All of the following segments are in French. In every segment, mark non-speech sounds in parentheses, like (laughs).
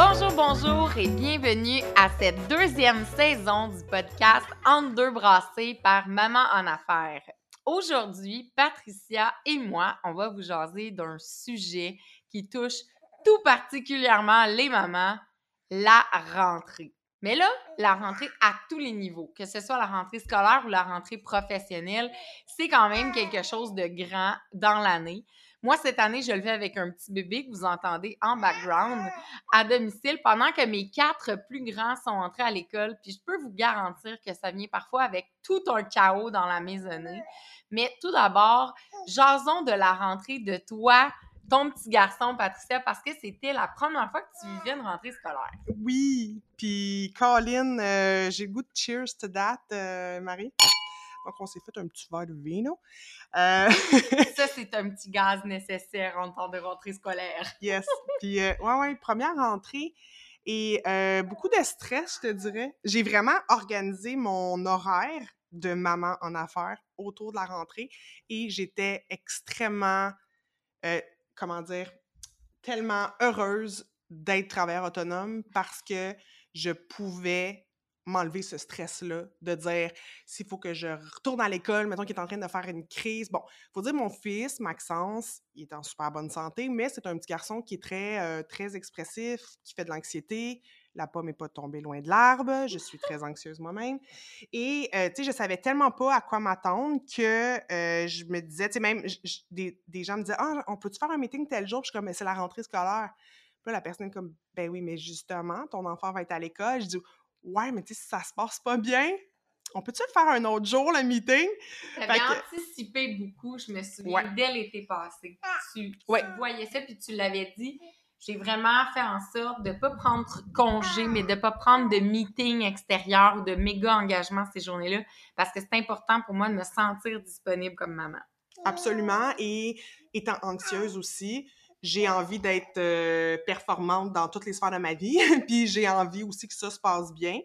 Bonjour, bonjour et bienvenue à cette deuxième saison du podcast Entre deux brassées par Maman en affaires. Aujourd'hui, Patricia et moi, on va vous jaser d'un sujet qui touche tout particulièrement les mamans, la rentrée. Mais là, la rentrée à tous les niveaux, que ce soit la rentrée scolaire ou la rentrée professionnelle, c'est quand même quelque chose de grand dans l'année. Moi, cette année, je le fais avec un petit bébé que vous entendez en background à domicile pendant que mes quatre plus grands sont entrés à l'école. Puis je peux vous garantir que ça vient parfois avec tout un chaos dans la maisonnée. Mais tout d'abord, jason de la rentrée de toi, ton petit garçon, Patricia, parce que c'était la première fois que tu vivais une rentrée scolaire. Oui, puis Colin, euh, j'ai le goût de cheers to that, euh, Marie. Donc, on s'est fait un petit verre de vino. Euh... (laughs) Ça, c'est un petit gaz nécessaire en temps de rentrée scolaire. yes. Puis, euh, ouais, ouais, première rentrée. Et euh, beaucoup de stress, je te dirais. J'ai vraiment organisé mon horaire de maman en affaires autour de la rentrée et j'étais extrêmement comment dire, tellement heureuse d'être travailleur autonome parce que je pouvais m'enlever ce stress-là, de dire s'il faut que je retourne à l'école, mettons qu'il est en train de faire une crise. Bon, il faut dire mon fils, Maxence, il est en super bonne santé, mais c'est un petit garçon qui est très, euh, très expressif, qui fait de l'anxiété, la pomme n'est pas tombée loin de l'arbre, je (laughs) suis très anxieuse moi-même. Et, euh, tu sais, je savais tellement pas à quoi m'attendre que euh, je me disais, tu sais, même des, des, gens me disaient, ah, on peut-tu faire un meeting tel jour? Je suis comme, mais c'est la rentrée scolaire. Puis là, la personne est comme, ben oui, mais justement, ton enfant va être à l'école. Je dis, ouais, mais tu sais, si ça se passe pas bien, on peut-tu le faire un autre jour, le meeting? T'avais que... anticipé beaucoup, je me souviens, dès l'été passé. Tu, tu voyais ça, puis tu l'avais dit j'ai vraiment fait en sorte de ne pas prendre congé, mais de ne pas prendre de meeting extérieur ou de méga engagement ces journées-là, parce que c'est important pour moi de me sentir disponible comme maman. Absolument. Et étant anxieuse aussi, j'ai envie d'être euh, performante dans toutes les sphères de ma vie, (laughs) puis j'ai envie aussi que ça se passe bien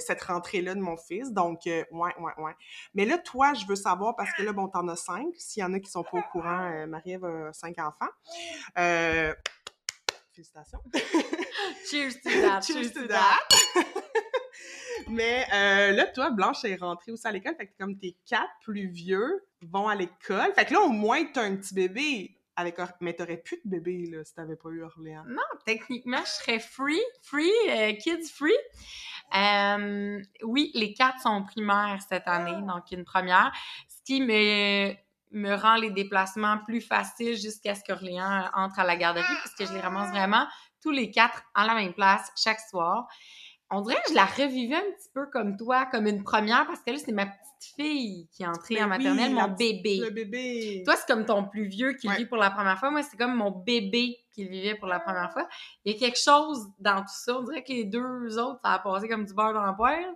cette rentrée-là de mon fils. Donc, euh, ouais, ouais, ouais. Mais là, toi, je veux savoir, parce que là, bon, t'en as cinq. S'il y en a qui sont pas au courant, euh, Marie-Ève a cinq enfants. Félicitations. (laughs) Cheers to (laughs) that. Cheers, to that. Mais euh, là, toi, Blanche est rentrée aussi à l'école. Fait que comme tes quatre plus vieux vont à l'école. Fait que là, au moins, t'as un petit bébé. Avec, mais t'aurais plus de bébé, là, si t'avais pas eu Orléans. Non, techniquement, je serais free. Free, euh, kids free. Euh, oui, les quatre sont primaires cette année, donc une première. Ce qui me me rend les déplacements plus faciles jusqu'à ce qu'Orléans entre à la garderie, parce que je les ramasse vraiment tous les quatre en la même place chaque soir. On dirait que je la revivais un petit peu comme toi, comme une première, parce que là, c'est ma petite fille qui est entrée ben en maternelle, mon bébé. Le bébé. Toi, c'est comme ton plus vieux qui vit pour la première fois. Moi, c'est comme mon bébé qui vivait pour la première fois. Il y a quelque chose dans tout ça. On dirait que les deux autres, ça a passé comme du beurre dans la poêle.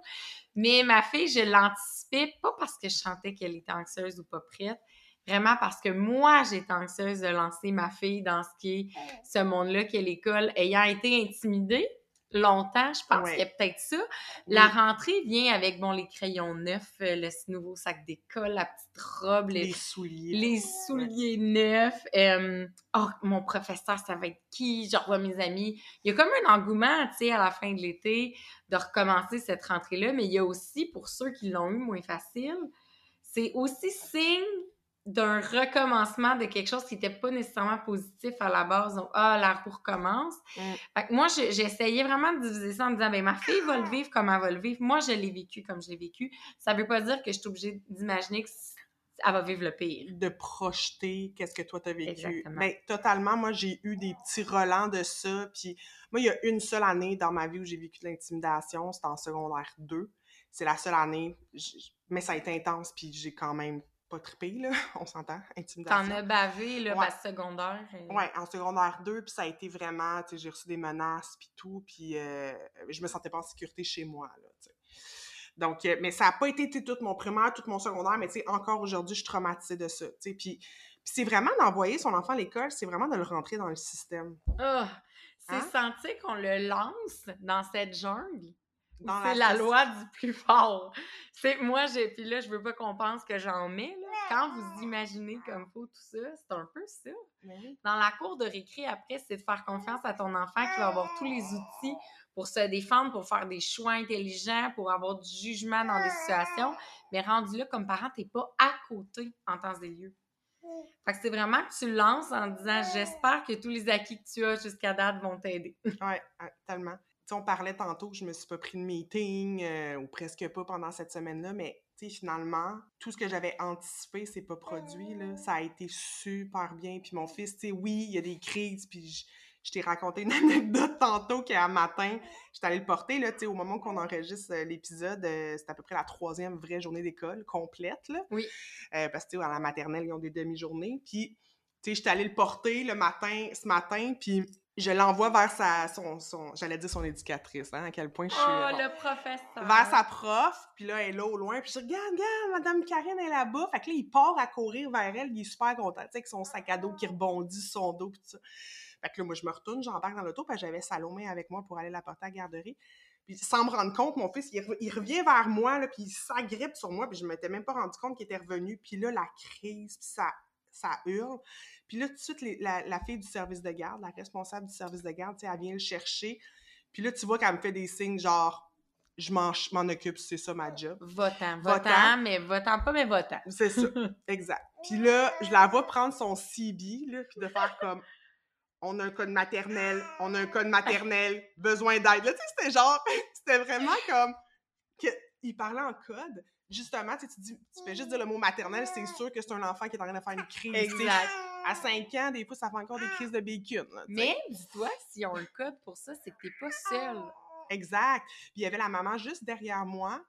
Mais ma fille, je l'anticipais, pas parce que je sentais qu'elle était anxieuse ou pas prête, Vraiment parce que moi, j'étais anxieuse de lancer ma fille dans ce qui est ce monde-là qu'est l'école, ayant été intimidée longtemps, je pense qu'il y a peut-être ça. La rentrée vient avec, bon, les crayons neufs, euh, le nouveau sac d'école, la petite robe, les, souliers. Les souliers neufs. Euh, oh, mon professeur, ça va être qui? Je revois mes amis. Il y a comme un engouement, tu sais, à la fin de l'été, de recommencer cette rentrée-là, mais il y a aussi, pour ceux qui l'ont eu moins facile, c'est aussi signe d'un recommencement de quelque chose qui n'était pas nécessairement positif à la base. Donc, ah, la roue recommence. Mm. Fait que moi, essayé vraiment de diviser ça en disant, ben ma fille va le vivre comme elle va le vivre. Moi, je l'ai vécu comme je l'ai vécu. Ça veut pas dire que je suis obligée d'imaginer qu'elle va vivre le pire. de projeter qu'est-ce que toi t'as vécu. Exactement. Ben, totalement. Moi, j'ai eu des petits relents de ça. Puis moi, il y a une seule année dans ma vie où j'ai vécu de l'intimidation. C'était en secondaire 2. C'est la seule année. Mais ça a été intense. Puis j'ai quand même pas trippé, là. (laughs) On s'entend? Intimidation. T'en as bavé, là, Ouais. secondaire. euh, Ouais, en secondaire 2, puis ça a été vraiment, tu sais, j'ai reçu des menaces, puis tout, puis euh, je me sentais pas en sécurité chez moi, là, tu sais. Donc, euh, mais ça a pas été tout mon primaire, tout mon secondaire, mais tu sais, encore aujourd'hui, je suis traumatisée de ça, tu sais. Puis, c'est vraiment d'envoyer son enfant à l'école, c'est vraiment de le rentrer dans le système. Ah, c'est Hein? sentir qu'on le lance dans cette jungle. C'est la loi du plus fort. C'est moi, j'ai puis là, je veux pas qu'on pense que j'en mets. Quand vous imaginez comme faut tout ça, c'est un peu ça. Oui. Dans la cour de récré, après, c'est de faire confiance à ton enfant qui va avoir tous les outils pour se défendre, pour faire des choix intelligents, pour avoir du jugement dans des situations. Mais rendu là, comme parent, t'es pas à côté en temps et lieu. Fait que c'est vraiment que tu lances en disant j'espère que tous les acquis que tu as jusqu'à date vont t'aider. (laughs) Ouais, tellement. Tu sais, on parlait tantôt que je me suis pas pris de meeting, euh, ou presque pas pendant cette semaine-là, mais finalement, tout ce que j'avais anticipé, c'est pas produit, là. Ça a été super bien. Puis mon fils, tu sais, oui, il y a des crises, puis je, je t'ai raconté une (laughs) anecdote tantôt qu'un matin, j'étais allée le porter, là, tu sais, au moment qu'on enregistre euh, l'épisode, euh, c'est à peu près la troisième vraie journée d'école complète, là. Oui. Euh, parce que, tu sais, à la maternelle, ils ont des demi-journées. Puis, tu sais, j'étais allée le porter le matin, ce matin, puis je l'envoie vers sa, son, son j'allais dire son éducatrice, hein, à quel point je suis... Oh, bon. le professeur! Vers sa prof, puis là, elle est là au loin, puis je dis « Regarde, regarde, Madame Karine est là-bas! » Fait que là, il part à courir vers elle, il est super content, tu sais, avec son sac à dos qui rebondit sur son dos, puis tout ça. Fait que là, moi, je me retourne, j'embarque dans l'auto, puis j'avais Salomé avec moi pour aller la porter à la garderie. Puis sans me rendre compte, mon fils, il revient vers moi, là, puis il s'agrippe sur moi, puis je m'étais même pas rendu compte qu'il était revenu. Puis là, la crise, puis ça, ça hurle. Puis là, tout de suite, les- la, la fille du service de garde, la responsable du service de garde, elle vient le chercher. Puis là, tu vois qu'elle me fait des signes genre, je m'en je m'en occupe, c'est ça ma job. Votant, Votant. votant, mais votant pas, mais votant. C'est ça, (laughs) exact. Puis là, je la vois prendre son CB, là, puis de faire comme, on a un code maternel, on a un code maternel, besoin d'aide. Là, tu sais, c'était genre, (laughs) c'était vraiment comme, que, il parlait en code. Justement, tu dis, tu fais juste dire le mot maternel, c'est sûr que c'est un enfant qui est en train de faire une crise. Exact. À 5 ans, des fois, ça fait encore des crises de bacon. là. Mais dis-toi, s'ils ont un code pour ça, c'est que t'es pas seul. Exact. Puis il y avait la maman juste derrière moi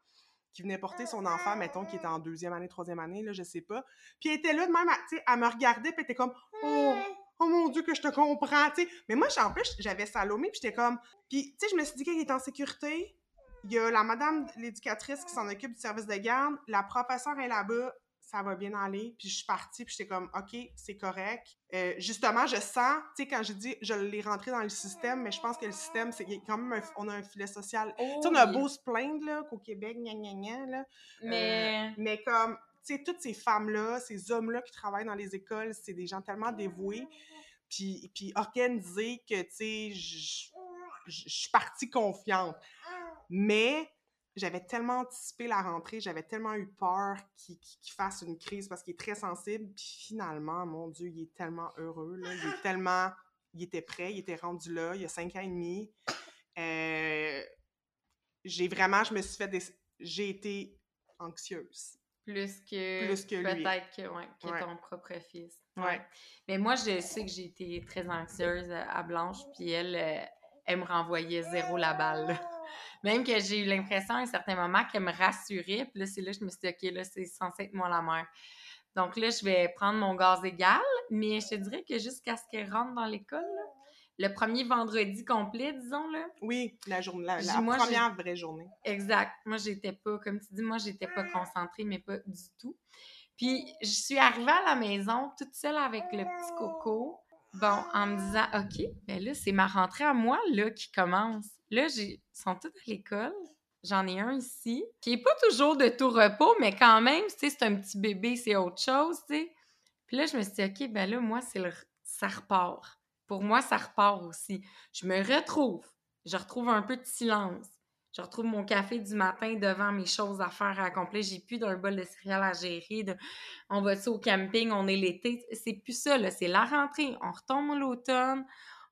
qui venait porter son enfant, mettons, qui était en deuxième année, troisième année, là, je sais pas. Puis elle était là de même, tu sais, elle me regardait, puis elle était comme « Oh, oh mon Dieu, que je te comprends! » tu sais. Mais moi, en plus, j'avais Salomé, puis j'étais comme... Puis, tu sais, je me suis dit qu'elle était en sécurité. Il y a la madame, l'éducatrice, qui s'en occupe du service de garde. La professeure est là-bas. Ça va bien aller. Puis je suis partie, puis j'étais comme « OK, c'est correct. Euh, justement, je sens, tu sais, quand j'ai dit je l'ai rentré dans le système, mais je pense que le système, c'est quand même un- on a un filet social tu sais, on a Oui. beau se plaindre, là, qu'au Québec, gna gna gna, là. Mais euh, mais comme, tu sais, toutes ces femmes-là, ces hommes-là qui travaillent dans les écoles, c'est des gens tellement dévoués, puis, puis organisés que, tu sais, je je- je suis partie confiante. Mais j'avais tellement anticipé la rentrée, j'avais tellement eu peur qu'il fasse une crise parce qu'il est très sensible. Puis finalement, mon Dieu, il est tellement heureux, là. Il est (laughs) tellement... Il était prêt, il était rendu là, il y a cinq ans et demi. Euh, j'ai vraiment, je me suis fait des... J'ai été anxieuse. plus que, Plus que peut-être que, ouais, que Ouais. ton propre fils. Ouais. Mais moi, je sais que j'ai été très anxieuse à Blanche, puis elle, euh, elle me renvoyait zéro la balle. là. Même que j'ai eu l'impression à un certain moment qu'elle me rassurait, puis là, c'est là que je me suis dit, OK, là, c'est censé être moi la mère. Donc là, je vais prendre mon gaz égal, mais je te dirais que jusqu'à ce qu'elle rentre dans l'école, le premier vendredi complet, disons, là, Oui, la, journée, la, la moi, première vraie journée. Exact. Moi, j'étais pas, comme tu dis, moi, j'étais pas concentrée, mais pas du tout. Puis, je suis arrivée à la maison toute seule avec le petit coco. Bon, en me disant, OK, ben là, c'est ma rentrée à moi, là, qui commence. Là, j'ai- ils sont tous à l'école. J'en ai un ici, qui est pas toujours de tout repos, mais quand même, tu sais, c'est un petit bébé, c'est autre chose, tu sais. Puis là, je me suis dit, OK, ben là, moi, c'est le... ça repart. Pour moi, ça repart aussi. Je me retrouve. Je retrouve un peu de silence. je retrouve mon café du matin devant mes choses à faire à accomplir. J'ai plus d'un bol de céréales à gérer. on va au camping, on est l'été. C'est plus ça, là. C'est la rentrée. On retombe l'automne.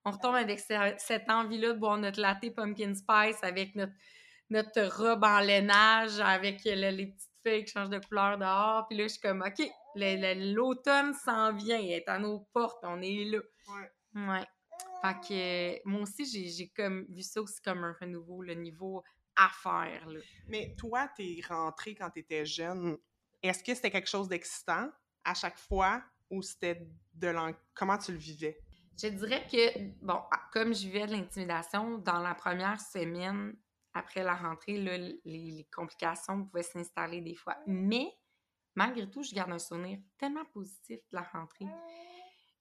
On retombe avec cette envie-là de boire notre latte pumpkin spice avec notre, notre robe en lainage, avec les petites feuilles qui changent de couleur dehors. Puis là, je suis comme, OK, l'automne s'en vient. Elle est à nos portes. On est là. Ouais. Ouais. Fait que moi aussi, j'ai comme vu ça aussi comme un renouveau, le niveau affaire. Là. Mais toi, t'es rentrée quand t'étais jeune. Est-ce que c'était quelque chose d'excitant à chaque fois ou c'était de l'an... Comment tu le vivais? Je dirais que, bon, ah, comme je vivais de l'intimidation, dans la première semaine après la rentrée, là, les, les complications pouvaient s'installer des fois. Mais malgré tout, je garde un souvenir tellement positif de la rentrée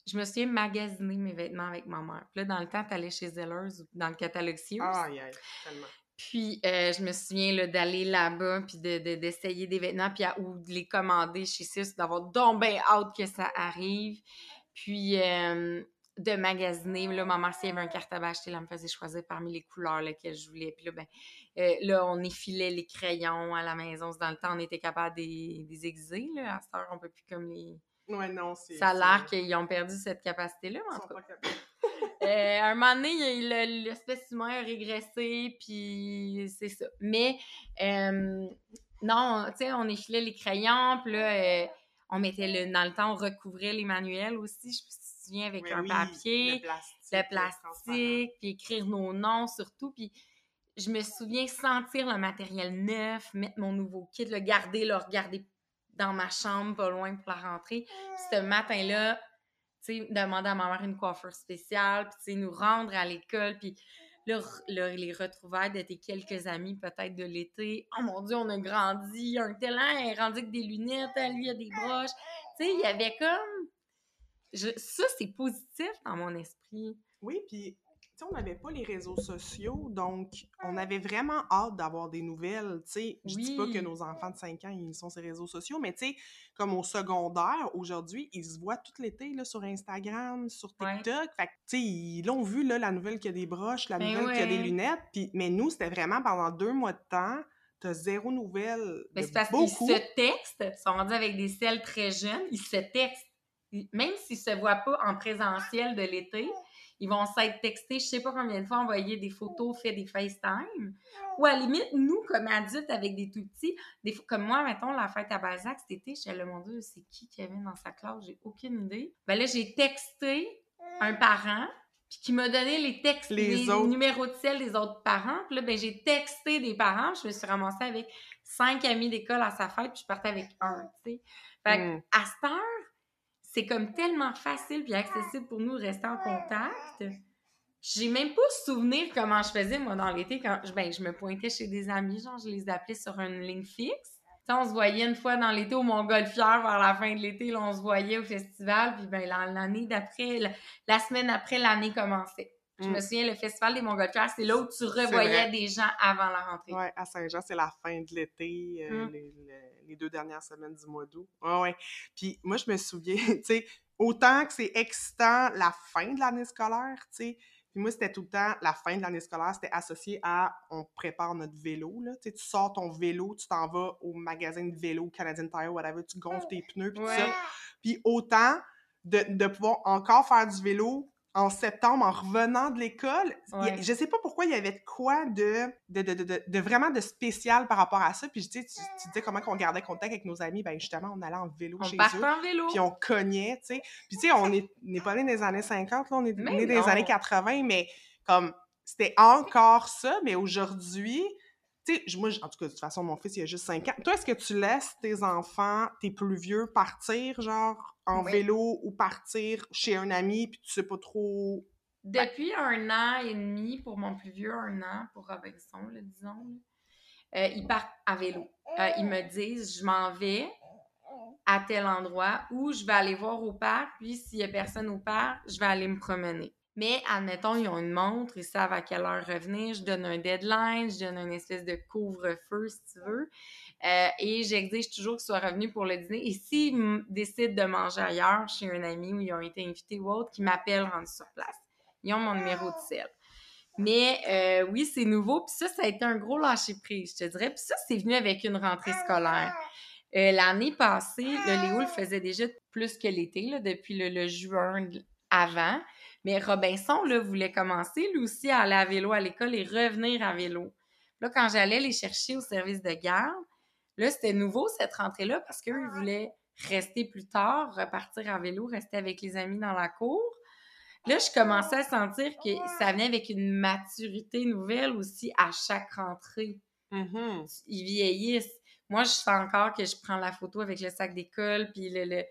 je me suis magasiner mes vêtements avec ma mère. Puis là, dans le temps, tu allais chez Zellers ou dans le catalogue Sears. Ah, yeah, tellement. Puis, euh, je me souviens d'aller là-bas, puis d'essayer de, des vêtements, puis ou de les commander chez Sears, d'avoir donc bien hâte que ça arrive. Puis, euh, de magasiner. Là, ma mère, s'il y avait un cartable à acheter, elle me faisait choisir parmi les couleurs lesquelles je voulais. Puis là, ben, euh, là, on effilait les crayons à la maison. Dans le temps, on était capable de les aiguiser. Là. À cette heure, on peut plus comme les Ouais, non, c'est. Ça a l'air qu'ils ont perdu cette capacité-là, en tout cas. (laughs) (laughs) euh, à un moment donné, l'espèce humaine a régressé, puis c'est ça. Mais, euh, non, tu sais, on effilait les crayons, puis là, euh, on mettait le. Dans le temps, on recouvrait les manuels aussi. Je souviens avec un papier, le plastique, le plastique puis écrire nos noms surtout. Puis je me souviens sentir le matériel neuf, mettre mon nouveau kit, le garder, le regarder dans ma chambre, pas loin pour la rentrée. Puis ce matin-là, tu sais, demander à ma mère une coiffure spéciale, puis tu sais, nous rendre à l'école, puis là, les retrouvailles de tes quelques amis peut-être de l'été. Oh mon Dieu, on a grandi, un tel est rendu avec des lunettes, lui, il a des broches. Tu sais, il y avait comme... Ça, c'est positif dans mon esprit. Oui, puis on n'avait pas les réseaux sociaux, donc on avait vraiment hâte d'avoir des nouvelles. sais Je dis pas que nos enfants de 5 ans, ils sont sur les réseaux sociaux, mais tu sais, comme au secondaire, aujourd'hui, ils se voient tout l'été sur Instagram, sur TikTok. Fait tu sais, ils l'ont vu, là, la nouvelle qu'il y a des broches, la ben nouvelle qu'il y a des lunettes. Puis, mais nous, c'était vraiment pendant deux mois de temps, t'as zéro nouvelle. Mais c'est parce qu'ils se textent, ils sont rendus avec des selles très jeunes, ils se textent. Même s'ils se voient pas en présentiel de l'été, ils vont s'être textés, je sais pas combien de fois, envoyer des photos, faire des FaceTime. Ou à la limite, nous, comme adultes avec des tout petits, des, comme moi, mettons, la fête à Balzac cet été, je le mon Dieu, c'est qui qui avait dans sa classe? J'ai aucune idée. Ben là, j'ai texté un parent, puis qui m'a donné les textes, les, numéros de sel des autres parents. Puis là, ben, j'ai texté des parents. Je me suis ramassée avec cinq amis d'école à sa fête, puis je partais avec un, tu sais. Fait mm. à cette heure, c'est comme tellement facile et accessible pour nous de rester en contact. J'ai même pas souvenir comment je faisais, moi, dans l'été, quand je, ben, je me pointais chez des amis, genre, je les appelais sur une ligne fixe. on se voyait une fois dans l'été au Montgolfière vers la fin de l'été, on se voyait au festival, puis ben, l'année d'après, la, semaine après, l'année commençait. Je me mm. souviens, le Festival des Montgolfières, c'est là où tu revoyais des gens avant la rentrée. Oui, à Saint-Jean, c'est la fin de l'été, euh, mm. les, deux dernières semaines du mois d'août. Oui, oui. Puis moi, je me souviens, (laughs) tu sais, autant que c'est excitant la fin de l'année scolaire, tu sais, puis moi, c'était tout le temps, la fin de l'année scolaire, c'était associé à on prépare notre vélo. Là. Tu, sais, tu sors ton vélo, tu t'en vas au magasin de vélo, Canadian Tire, whatever, tu gonfles tes pneus, puis tout ça. Puis autant de, de, pouvoir encore faire du vélo en septembre, en revenant de l'école. Je sais pas pourquoi il y avait de quoi de, de, de, de, vraiment de spécial par rapport à ça. Puis tu, tu disais comment on gardait contact avec nos amis. Ben justement, on allait en vélo chez eux. en vélo. Puis on cognait, tu sais. Puis tu sais, on n'est pas né des années 50, là, on est né des années 80, mais comme c'était encore ça. Mais aujourd'hui, tu sais, moi, en tout cas, de toute façon, mon fils, il a juste 5 ans. Toi, est-ce que tu laisses tes enfants, tes plus vieux, partir, genre, en vélo ou partir chez un ami, puis tu sais pas trop... Depuis un an et demi, pour mon plus vieux, un an, pour Robinson, disons, euh, ils partent à vélo. Euh, ils me disent, je m'en vais à tel endroit où je vais aller voir au parc, puis s'il y a personne au parc, je vais aller me promener. Mais admettons, ils ont une montre, ils savent à quelle heure revenir, je donne un deadline, je donne une espèce de couvre-feu, si tu veux. Euh, et j'exige toujours qu'ils soient revenus pour le dîner. Et s'ils décident de manger ailleurs, chez un ami où ils ont été invités ou autre, qu'ils m'appellent rendu sur place. Ils ont mon numéro de sel. Mais euh, oui, c'est nouveau. Puis ça, ça a été un gros lâcher-prise, je te dirais. Puis ça, c'est venu avec une rentrée scolaire. Euh, l'année passée, le Léo le faisait déjà plus que l'été, depuis le, juin avant. Mais Robinson là, voulait commencer lui aussi à aller à vélo à l'école et revenir à vélo. Là, quand j'allais les chercher au service de garde, là, c'était nouveau cette rentrée-là parce qu'eux, ils voulaient rester plus tard, repartir à vélo, rester avec les amis dans la cour. Là, je commençais à sentir que ça venait avec une maturité nouvelle aussi à chaque rentrée. Mm-hmm. Ils vieillissent. Moi, je fais encore que je prends la photo avec le sac d'école, puis le,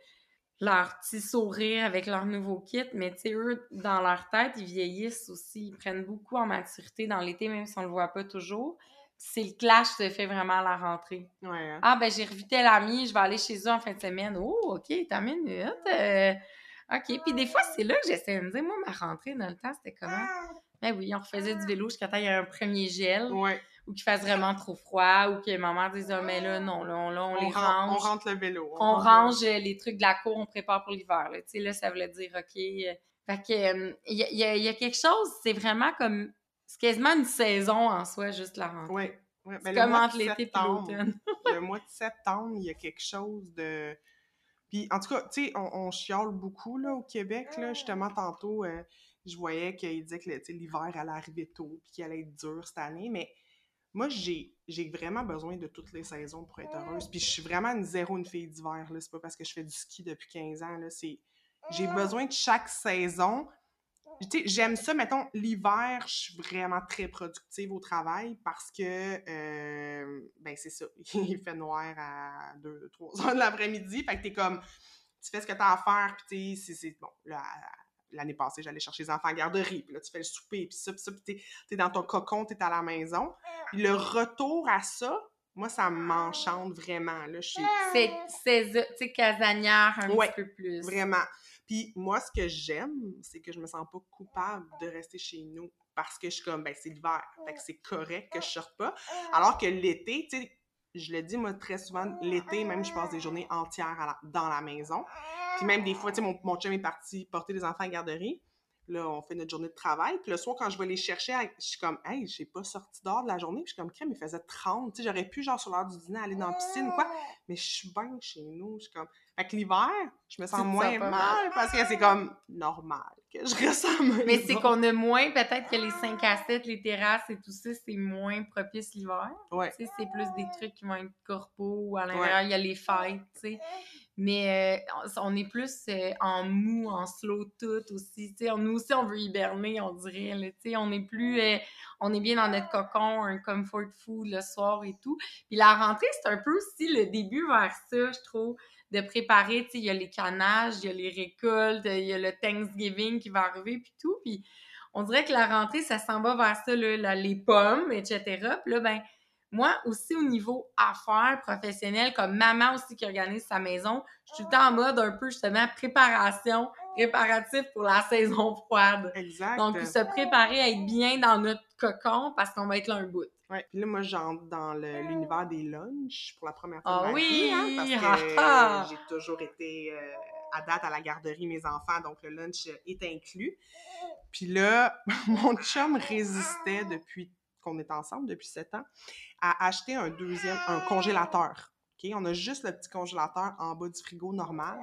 leur petit sourire avec leur nouveau kit, mais tu sais, eux, dans leur tête, ils vieillissent aussi. Ils prennent beaucoup en maturité dans l'été, même si on le voit pas toujours. C'est le clash qui se fait vraiment à la rentrée. Hein. Ah, ben, j'ai revu tel ami, je vais aller chez eux en fin de semaine. Oh, OK, t'as minute. Euh, OK. Puis des fois, c'est là que j'essaie de me dire, moi, ma rentrée dans le temps, c'était comment? Ben oui, on refaisait du vélo jusqu'à temps qu'il y ait un premier gel. Ouais ou qu'il fasse vraiment trop froid, ou que maman dise ah, mais là, non, là, on, on, les range. On rentre le vélo. On, range les trucs de la cour, on prépare pour l'hiver. Tu sais, là, ça voulait dire, OK. Euh, fait que, il euh, y, a, y, a quelque chose, c'est vraiment comme, c'est quasiment une saison en soi, juste la rentrée. Oui. Ouais, ben, comme entre l'été et l'automne. (laughs) le mois de septembre, il y a quelque chose de... Puis, en tout cas, tu sais, on, on, chiale beaucoup, là, au Québec, là, justement, tantôt, euh, je voyais qu'il disait que l'hiver allait arriver tôt, puis qu'il allait être dur cette année, mais moi, j'ai, vraiment besoin de toutes les saisons pour être heureuse. Puis je suis vraiment une zéro une fille d'hiver. Là. C'est pas parce que je fais du ski depuis 15 ans. J'ai besoin de chaque saison. J'aime ça, mettons, l'hiver, je suis vraiment très productive au travail parce que, euh, ben c'est ça, (laughs) il fait noir à 2-3 heures de l'après-midi. Fait que t'es comme, tu fais ce que t'as à faire, puis tu c'est, bon, là, l'année passée, j'allais chercher les enfants à garderie, puis là, tu fais le souper, puis ça, puis ça, puis t'es, es dans ton cocon, t'es à la maison. Puis le retour à ça, moi, ça m'enchante vraiment, là, je suis... C'est, tu sais, casanière un petit peu plus. vraiment. Puis moi, ce que j'aime, c'est que je me sens pas coupable de rester chez nous, parce que je suis comme, ben, c'est l'hiver, fait que c'est correct que je sorte pas. Alors que l'été, tu sais, je le dis, moi, très souvent, l'été, même, je passe des journées entières dans la maison. Puis même des fois, tu sais, mon, mon chum est parti porter les enfants à la garderie. Là, on fait notre journée de travail. Puis le soir, quand je vais les chercher, je suis comme, hey, j'ai pas sorti dehors de la journée. Puis je suis comme, crème, il faisait 30. Tu sais, j'aurais pu, genre, sur l'heure du dîner, aller dans la piscine ou quoi. Mais je suis bien chez nous. Je suis comme. Fait que l'hiver, je me sens moins mal, parce que c'est comme normal que je ressens Mais c'est qu'on a moins, peut-être que les 5 à 7, les terrasses et tout ça, c'est moins propice l'hiver. Ouais. Tu sais, c'est plus des trucs qui vont être corpo ou à l'intérieur, il y a les fêtes, tu sais. Mais euh, on est plus euh, en mou, en slow tout aussi. sais nous aussi, on veut hiberner, on dirait. sais on est plus. Euh, on est bien dans notre cocon, un comfort food le soir et tout. Puis la rentrée, c'est un peu aussi le début vers ça, je trouve, de préparer. Il y a les canages, il y a les récoltes, il y a le Thanksgiving qui va arriver, puis tout. Puis on dirait que la rentrée, ça s'en va vers ça, là, les pommes, etc. Puis là, ben moi aussi, au niveau affaires professionnelles, comme maman aussi qui organise sa maison, je suis tout le temps en mode un peu justement préparation, préparatif pour la (laughs) saison froide. Exact. Donc, se préparer à être bien dans notre cocon parce qu'on va être là un bout. Oui, puis là, moi, j'entre dans l'univers des lunchs pour la première fois. Ah oui! Hein, parce que ah, ah! j'ai toujours été euh, à date à la garderie, mes enfants, donc le lunch est inclus. Puis là, (laughs) mon chum résistait depuis qu'on est ensemble depuis sept ans, à acheter un deuxième, un congélateur. OK? On a juste le petit congélateur en bas du frigo normal.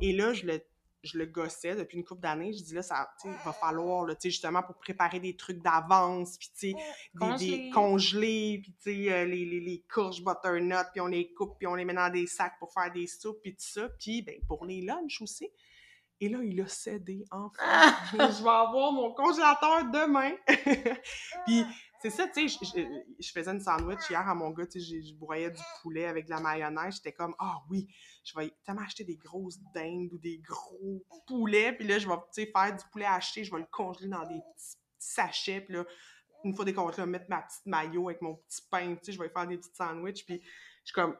Et là, je le, je le gossais depuis une couple d'années. Je dis là, ça va falloir, là, justement, pour préparer des trucs d'avance, puis tu sais, des, congelés, puis euh, les, les, les, courges butternut, puis on les coupe, puis on les met dans des sacs pour faire des soupes, puis tout ça. Puis, ben, pour les lunchs aussi. Et là, il a cédé enfin. (laughs) je vais avoir mon congélateur demain. (laughs) puis c'est ça, tu sais, je, faisais une sandwich hier à mon gars, tu sais, je broyais du poulet avec de la mayonnaise. J'étais comme, ah oui, je vais tellement acheter des grosses dindes ou des gros poulets. Puis là, je vais, tu sais, faire du poulet acheté, je vais le congeler dans des petits sachets. Puis là, une fois décongelé, je vais mettre ma petite maillot avec mon petit pain, tu sais, je vais faire des petites sandwichs. Puis je suis comme,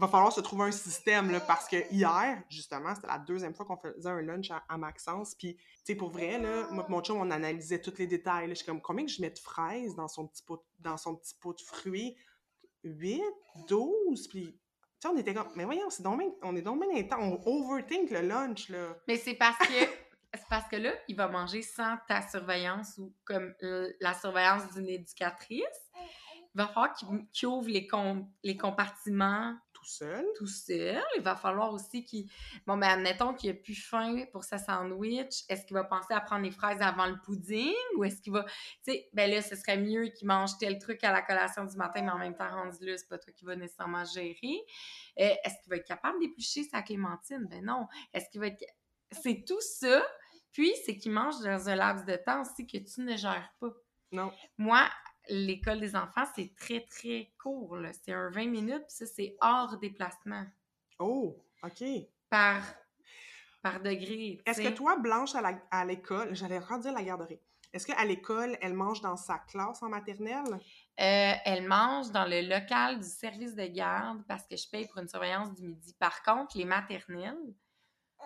va falloir se trouver un système, là, parce que hier, justement, c'était la deuxième fois qu'on faisait un lunch à, Maxence, puis, tu sais, pour vrai, là, mon chum, on analysait tous les détails, là, je suis comme, combien que je mets de fraises dans son petit pot, dans son petit pot de fruits? 8, 12, puis... Tu sais, on était comme, mais voyons, c'est donc on est donc bien on overthink le lunch, là. Mais c'est parce que (laughs) C'est parce que là, il va manger sans ta surveillance ou comme la surveillance d'une éducatrice. Il va falloir qu'il ouvre les, les compartiments tout seul. Tout seul. Il va falloir aussi qu'il. Bon, ben, admettons qu'il a plus faim pour sa sandwich. Est-ce qu'il va penser à prendre les fraises avant le pudding ou est-ce qu'il va. Tu sais, ben là, ce serait mieux qu'il mange tel truc à la collation du matin, mais en même temps, rendu là, c'est pas toi qui va nécessairement gérer. Euh, est-ce qu'il va être capable d'éplucher sa clémentine? Ben non. Est-ce qu'il va être. C'est tout ça. Puis, c'est qu'il mange dans un laps de temps aussi que tu ne gères pas. Non. Moi, l'école des enfants, c'est très, très court. C'est un 20 minutes, puis ça, c'est hors déplacement. Oh, OK. Par, par degré. Est-ce que toi, Blanche, à l'école, j'allais redire la garderie, est-ce qu'à l'école, elle mange dans sa classe en maternelle? Euh, elle mange dans le local du service de garde parce que je paye pour une surveillance du midi. Par contre, les maternelles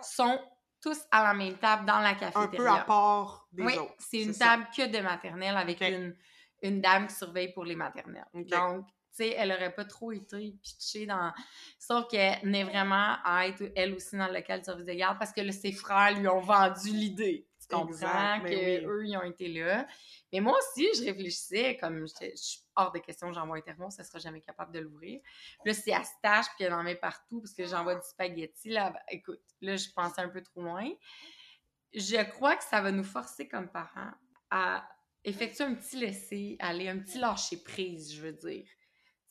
sont tous à la même table dans la cafétéria. Un peu à part des oui, c'est une table que de maternelle avec une une dame qui surveille pour les maternelles. Donc, tu sais, elle aurait pas trop été pitchée dans. Sauf qu'elle est vraiment à être, elle aussi, dans le local de service de garde parce que là, ses frères lui ont vendu l'idée. Tu comprends qu'eux, ils ont été là. Mais moi aussi, je réfléchissais, comme je suis hors de question, j'envoie un thermos, ça sera jamais capable de l'ouvrir. Là, c'est à stage, puis elle en met partout, parce que j'envoie du spaghetti. Là, écoute, là, je pensais un peu trop loin. Je crois que ça va nous forcer comme parents à effectuer un petit laisser aller, un petit lâcher prise, je veux dire.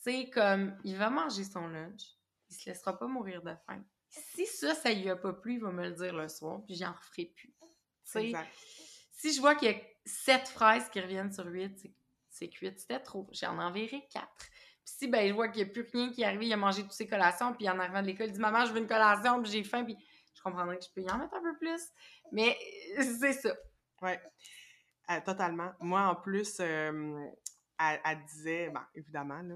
Tu sais, comme, il va manger son lunch, il se laissera pas mourir de faim. Si ça, ça lui a pas plu, il va me le dire le soir, puis j'en referai plus. Tu sais, si je vois qu'il y a sept fraises qui reviennent sur huit, c'est cuit, c'était trop. J'en enverrai quatre. Puis si ben, je vois qu'il n'y a plus rien qui arrive, il a mangé toutes ses collations, puis en arrivant de l'école, il dit Maman, je veux une collation, puis j'ai faim, puis je comprendrais que je peux y en mettre un peu plus. Mais c'est ça. Ouais. Euh, totalement. Moi, en plus, elle, disait, ben, évidemment, là,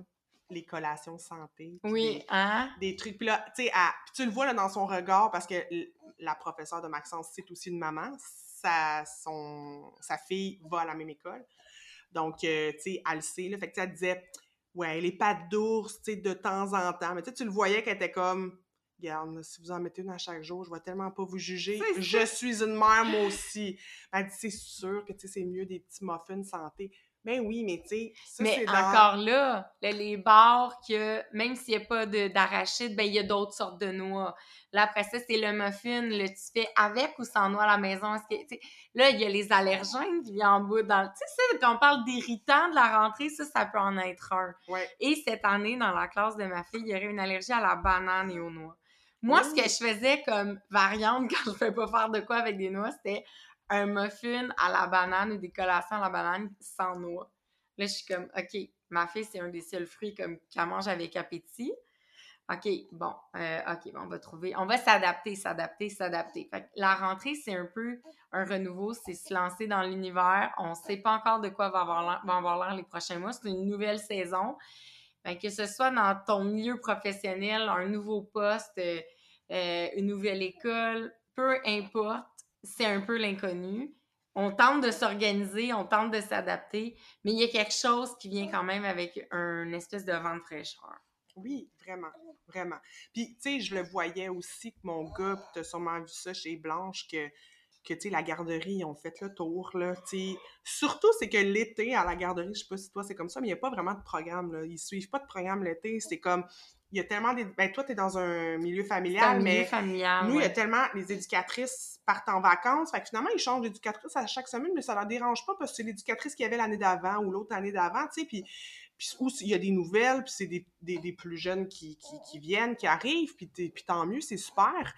les collations santé. Oui, des, hein? Des trucs. Puis là, tu sais, tu le vois là, dans son regard parce que la professeure de Maxence, c'est aussi une maman. Sa, son, sa fille va à la même école. Donc, euh, tu sais, elle le sait. Là, fait que, elle disait, ouais, les pattes d'ours, tu sais, de temps en temps. Mais tu le voyais qu'elle était comme, Regarde, si vous en mettez une à chaque jour, je vais tellement pas vous juger. Je suis une mère, moi aussi. Elle dit, c'est sûr que c'est mieux des petits muffins santé. Ben oui, mais tu sais, Mais encore là, les bars que même s'il n'y a pas d'arachide, ben il y a d'autres sortes de noix. Là, après ça, c'est le muffin, le tu fais avec ou sans noix à la maison? Que, là, il y a les allergènes qui viennent en bout dans le. Tu sais, quand on parle d'irritants de la rentrée, ça, ça peut en être un. Et cette année, dans la classe de ma fille, il y aurait une allergie à la banane et aux noix. Moi, ce que je faisais comme variante (laughs) quand je ne pouvais pas faire de quoi avec des noix, c'était un muffin à la banane ou des collations à la banane sans noix. Là, je suis comme, OK, ma fille, c'est un des seuls fruits comme qu'elle mange avec appétit. OK, bon, euh, OK, on va trouver, on va s'adapter, s'adapter, s'adapter. la rentrée, c'est un peu un renouveau, c'est se lancer dans l'univers. On ne sait pas encore de quoi va avoir l'air les prochains mois. C'est une nouvelle saison que ce soit dans ton milieu professionnel, un nouveau poste, euh, euh, une nouvelle école, peu importe, c'est un peu l'inconnu. On tente de s'organiser, on tente de s'adapter, mais il y a quelque chose qui vient quand même avec un espèce de vent de fraîcheur. Oui, vraiment, vraiment. Puis, tu sais, je le voyais aussi que mon gars, tu as sûrement vu ça chez Blanche, que que, tu sais, la garderie, ils ont fait le tour, là, tu sais. Surtout, c'est que l'été, à la garderie, je sais pas si toi, c'est comme ça, mais il n'y a pas vraiment de programme, là. Ils suivent pas de programme l'été. C'est comme, il y a tellement des... Ben, toi, tu es dans un milieu familial, mais familial, nous, il y a tellement... Les éducatrices partent en vacances, fait que finalement, ils changent d'éducatrice à chaque semaine, mais ça leur dérange pas parce que c'est l'éducatrice qui avait l'année d'avant ou l'autre année d'avant, tu sais, puis... Puis, ou il y a des nouvelles, puis c'est des, des, des, plus jeunes qui, qui, qui, viennent, qui arrivent, puis, puis tant mieux, c'est super.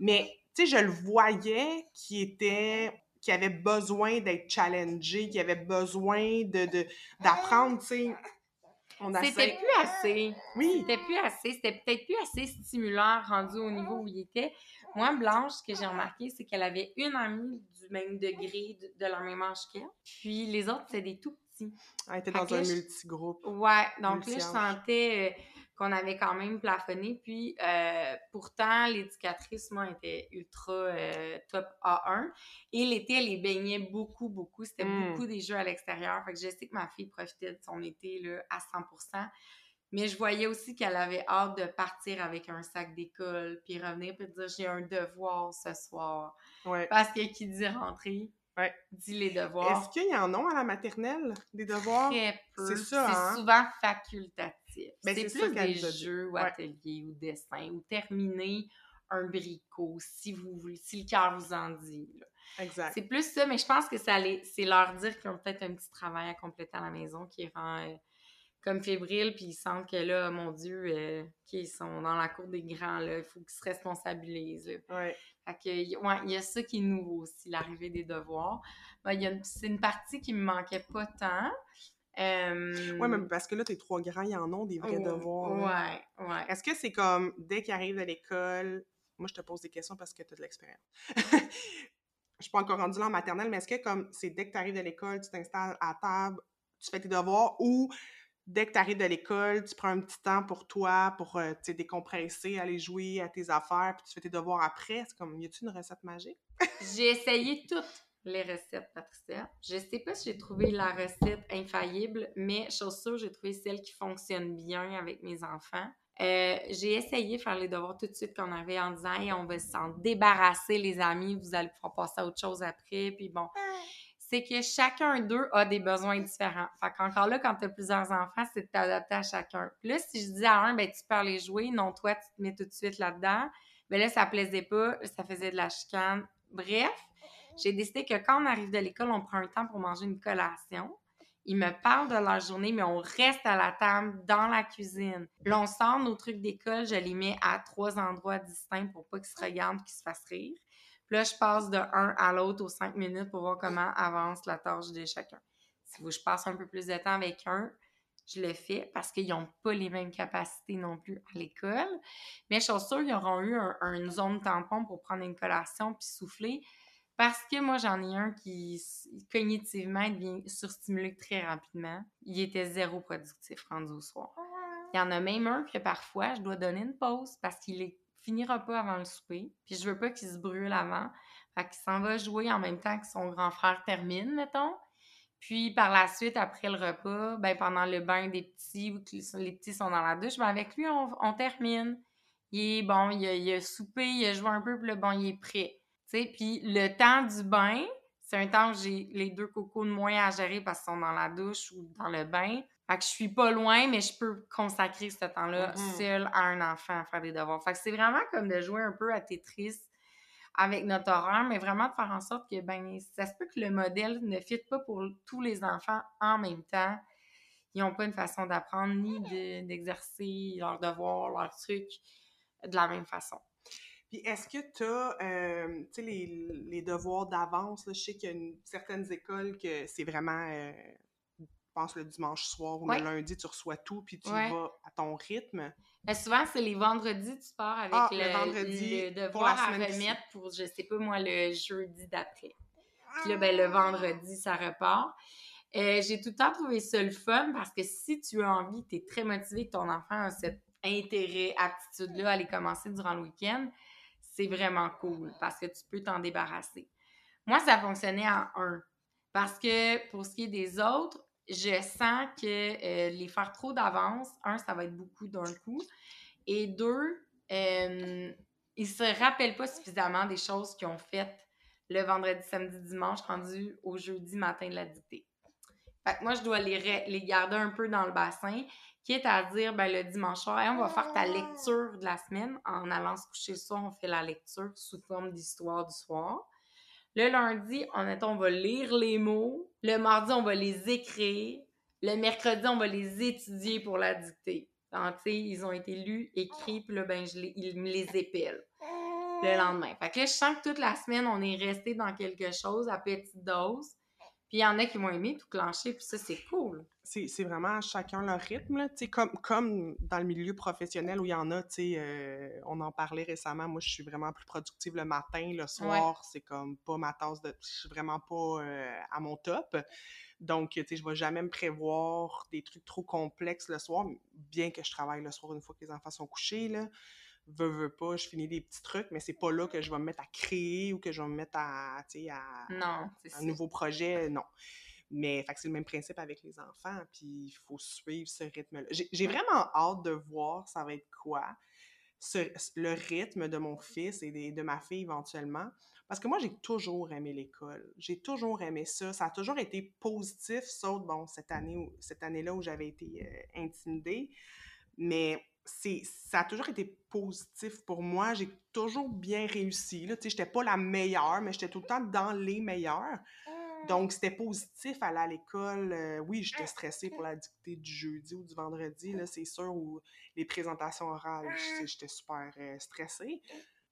Mais tu sais, je le voyais qui était qui avait besoin d'être challengé, qui avait besoin de d'apprendre, tu sais. C'était plus assez. Oui. C'était plus assez. C'était peut-être plus assez stimulant rendu au niveau où il était. Moi, Blanche, ce que j'ai remarqué, c'est qu'elle avait une amie du même degré, de, la même âge qu'elle. Puis les autres, c'était des tout petits. Elle était dans un multigroupe. Ouais. Donc là, je sentais... Euh, qu'on avait quand même plafonné. Puis euh, pourtant, l'éducatrice, moi, était ultra euh, top A1. Et l'été, elle les baignait beaucoup, beaucoup. C'était hmm. beaucoup des jeux à l'extérieur. Fait que je sais que ma fille profitait de son été là, à 100% Mais je voyais aussi qu'elle avait hâte de partir avec un sac d'école, puis revenir, puis dire j'ai un devoir ce soir. Ouais. Parce que qui dit rentrer, Ouais. dit les devoirs. Est-ce qu'il y en a à la maternelle, des devoirs? Très peu. C'est ça, hein? souvent facultatif. Ben, c'est plus des jeux ou Ouais. ateliers ou dessins ou terminer un bricot si vous voulez, si le cœur vous en dit. là. Exact. C'est plus ça, mais je pense que ça les- c'est leur dire qu'ils ont peut-être un petit travail à compléter à la maison qui rend euh, comme fébrile, puis ils sentent que là, mon Dieu, euh, qu'ils sont dans la cour des grands, là, il faut qu'ils se responsabilisent. là. Ouais. Fait que, ouais, il y a ça qui est nouveau aussi, l'arrivée des devoirs. Ben, il y a une- c'est une partie qui me manquait pas tant. Euh, Ouais, mais parce que là, tes trois grands, ils en ont des vrais devoirs. Ouais, ouais. Est-ce que c'est comme dès qu'ils arrivent de l'école, moi je te pose des questions parce que tu as de l'expérience. (laughs) Je suis pas encore rendue là en maternelle, mais est-ce que comme c'est dès que tu arrives de l'école, tu t'installes à table, tu fais tes devoirs ou dès que tu arrives de l'école, tu prends un petit temps pour toi, pour euh, sais, décompresser, aller jouer à tes affaires, puis tu fais tes devoirs après? C'est comme, y a-tu une recette magique? J'ai essayé toutes les recettes, Patricia. Je sais pas si j'ai trouvé la recette infaillible, mais chose sûre, j'ai trouvé celle qui fonctionne bien avec mes enfants. Euh, j'ai essayé de faire les devoirs tout de suite qu'on avait en disant Hey, on va s'en débarrasser, les amis, vous allez pouvoir passer à autre chose après. Puis bon, c'est que chacun d'eux a des besoins différents. Fait qu'encore là, quand tu as plusieurs enfants, c'est de t'adapter à chacun. Puis là, si je dis à un, ben tu peux aller jouer, non, toi, tu te mets tout de suite là-dedans, ben là, ça plaisait pas, ça faisait de la chicane. Bref, j'ai décidé que quand on arrive de l'école, on prend un temps pour manger une collation. Ils me parlent de leur journée, mais on reste à la table dans la cuisine. Là, on sort nos trucs d'école, je les mets à trois endroits distincts pour pas qu'ils se regardent qu'ils se fassent rire. Puis là, je passe de un à l'autre aux cinq minutes pour voir comment avance la tâche de chacun. Si vous, je passe un peu plus de temps avec un, je le fais parce qu'ils n'ont pas les mêmes capacités non plus à l'école. Mais je suis sûre qu'ils auront eu un- une zone tampon pour prendre une collation puis souffler. Parce que moi, j'en ai un qui, cognitivement, devient surstimulé très rapidement. Il était zéro productif rendu au soir. Il y en a même un que parfois, je dois donner une pause parce qu'il est- finira pas avant le souper. Puis je veux pas qu'il se brûle avant. Fait qu'il s'en va jouer en même temps que son grand frère termine, mettons. Puis par la suite, après le repas, ben pendant le bain des petits, ou que les petits sont dans la douche, ben avec lui, on, termine. Il bon, il a, il a il a joué un peu, puis là, bon, il est prêt. Tu sais, puis le temps du bain, c'est un temps où j'ai les deux cocos de moins à gérer parce qu'ils sont dans la douche ou dans le bain. Fait que je suis pas loin, mais je peux consacrer ce temps-là Mhm. seul à un enfant à faire des devoirs. Fait que c'est vraiment comme de jouer un peu à Tetris avec notre horaire, mais vraiment de faire en sorte que, ben, ça se peut que le modèle ne fit pas pour tous les enfants en même temps. Ils n'ont pas une façon d'apprendre ni de- d'exercer leurs devoirs, leurs trucs de la même façon. Puis est-ce que tu as, tu sais, les, les devoirs d'avance? Je sais qu'il y a une- certaines écoles que c'est vraiment, euh, pense, le dimanche soir ou Ouais. le lundi, tu reçois tout, puis tu y vas à ton rythme. Mais souvent, c'est les vendredis, tu pars avec Ah, le, le vendredi le pour devoir la à remettre pour, je sais pas moi, le jeudi d'après. Puis là, ben, le vendredi, ça repart. Euh, J'ai tout le temps trouvé ça le fun parce que si tu as envie, tu es très motivé, que ton enfant a cet intérêt, aptitude-là à aller commencer durant le week-end, c'est vraiment cool parce que tu peux t'en débarrasser. Moi, ça fonctionnait en un. Parce que pour ce qui est des autres, je sens que euh, les faire trop d'avance, un, ça va être beaucoup d'un coup. Et deux, euh, ils se rappellent pas suffisamment des choses qu'ils ont faites le vendredi, samedi, dimanche, rendu au jeudi matin de la dictée. Fait que moi, je dois les, les garder un peu dans le bassin, quitte à dire, ben, le dimanche soir, on va faire ta lecture de la semaine. En allant se coucher le soir, on fait la lecture sous forme d'histoire du soir. Le lundi, on, on va lire les mots. Le mardi, on va les écrire. Le mercredi, on va les étudier pour la dictée. Ils ont été lus, écrits, puis là, ben, je ils me les épellent le lendemain. Fait que là, je sens que toute la semaine, on est resté dans quelque chose à petite dose. Puis il y en a qui vont aimer tout clencher, puis ça, c'est cool. C'est vraiment chacun leur rythme, là. Comme, comme dans le milieu professionnel où il y en a, tu euh, on en parlait récemment, moi, je suis vraiment plus productive le matin, le soir, c'est comme pas ma tasse de... Je suis vraiment pas euh, à mon top. Donc, tu sais, je vais jamais me prévoir des trucs trop complexes le soir, bien que je travaille le soir une fois que les enfants sont couchés, là. Veux, veux pas, je finis des petits trucs, mais c'est pas là que je vais me mettre à créer ou que je vais me mettre à, tu sais, à, Non, ça. un nouveau projet, non. Mais c'est le même principe avec les enfants, puis il faut suivre ce rythme-là. J'ai j'ai vraiment hâte de voir ça va être quoi, ce- le rythme de mon fils et des- de ma fille éventuellement. Parce que moi, j'ai toujours aimé l'école. J'ai toujours aimé ça. Ça a toujours été positif, sauf, bon, cette année où- cette année-là où j'avais été euh, intimidée. Mais c'est, ça a toujours été positif pour moi. J'ai toujours bien réussi. Là. Tu sais, j'étais pas la meilleure, mais j'étais tout le temps dans les meilleures. Donc, c'était positif aller à l'école. Euh, oui, j'étais stressée pour la dictée du jeudi ou du vendredi, là, c'est sûr, ou les présentations orales, j'étais super euh, stressée.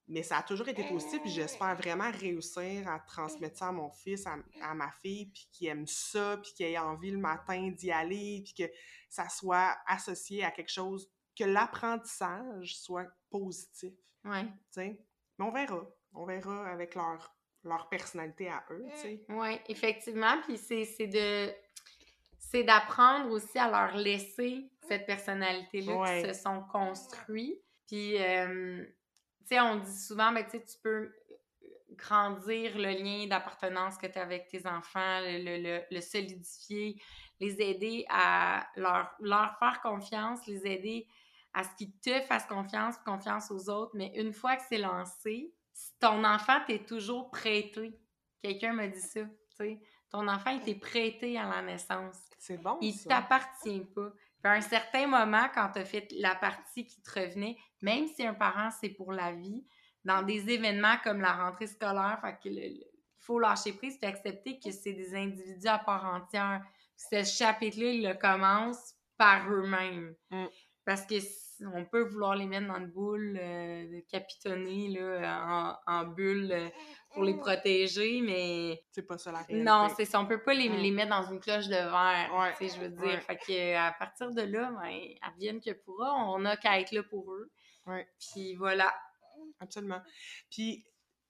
Mais ça a toujours été positif, puis j'espère vraiment réussir à transmettre ça à mon fils, à, à ma fille, puis qu'il aime ça, puis qu'il ait envie le matin d'y aller, puis que ça soit associé à quelque chose, que l'apprentissage soit positif, Ouais. Mais on verra. On verra avec leur, leur personnalité à eux. Oui, effectivement. Puis c'est de c'est d'apprendre aussi à leur laisser cette personnalité-là Ouais. qui se sont construits. Puis, euh, tu sais, on dit souvent, ben, tu peux grandir le lien d'appartenance que tu as avec tes enfants, le, le- le- le solidifier, les aider à leur, leur faire confiance, les aider à ce qu'ils te fassent confiance, confiance aux autres. Mais une fois que c'est lancé, ton enfant t'est toujours prêté. Quelqu'un m'a dit ça, tu sais. Ton enfant, il t'est prêté à la naissance. C'est bon, Il t'appartient pas. Puis à un certain moment, quand tu as fait la partie qui te revenait, même si un parent, c'est pour la vie, dans des événements comme la rentrée scolaire, il faut lâcher prise et accepter que c'est des individus à part entière. Ce chapitre-là, il le commence par eux-mêmes. Mm. Parce que on peut vouloir les mettre dans une boule, euh, de capitonner là, en, en bulle euh, pour les protéger, mais C'est pas ça la réalité. non, c'est ça. On peut pas les, Mm. les mettre dans une cloche de verre. Ouais, Tu sais, je veux dire. ouais. Fait que à partir de là, ben, advienne que pourra, on a qu'à être là pour eux. Ouais. Puis voilà. Absolument. Puis,